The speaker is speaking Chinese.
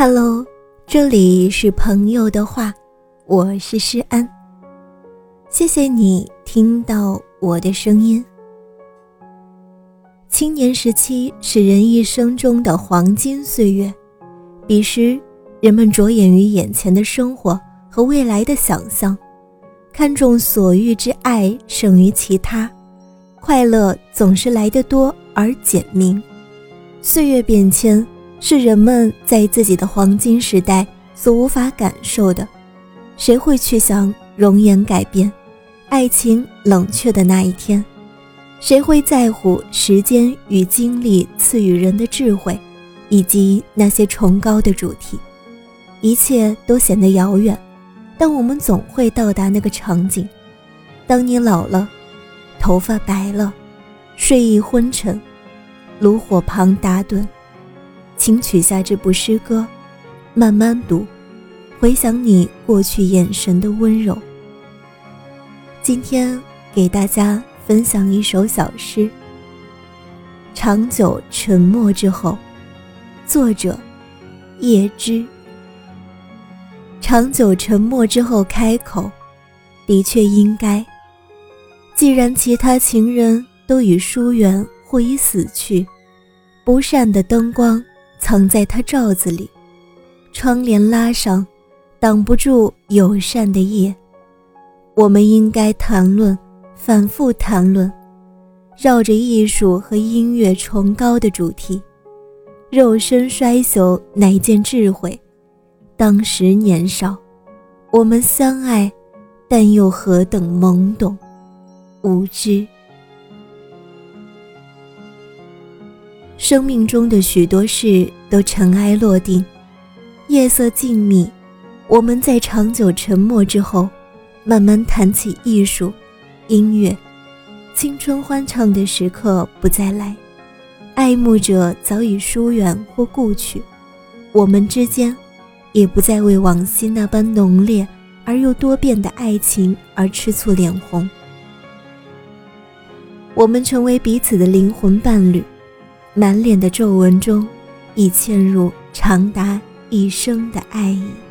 Hello，这里是朋友的话，我是诗安。谢谢你听到我的声音。青年时期是人一生中的黄金岁月，彼时人们着眼于眼前的生活和未来的想象，看重所欲之爱胜于其他，快乐总是来得多而简明。岁月变迁。是人们在自己的黄金时代所无法感受的。谁会去想容颜改变、爱情冷却的那一天？谁会在乎时间与经历赐予人的智慧，以及那些崇高的主题？一切都显得遥远，但我们总会到达那个场景。当你老了，头发白了，睡意昏沉，炉火旁打盹。请取下这部诗歌，慢慢读，回想你过去眼神的温柔。今天给大家分享一首小诗《长久沉默之后》，作者叶芝。长久沉默之后开口，的确应该。既然其他情人都已疏远或已死去，不善的灯光。藏在他罩子里，窗帘拉上，挡不住友善的夜。我们应该谈论，反复谈论，绕着艺术和音乐崇高的主题。肉身衰朽乃见智慧。当时年少，我们相爱，但又何等懵懂，无知。生命中的许多事都尘埃落定，夜色静谧，我们在长久沉默之后，慢慢谈起艺术、音乐。青春欢畅的时刻不再来，爱慕者早已疏远或故去，我们之间也不再为往昔那般浓烈而又多变的爱情而吃醋脸红。我们成为彼此的灵魂伴侣。满脸的皱纹中，已嵌入长达一生的爱意。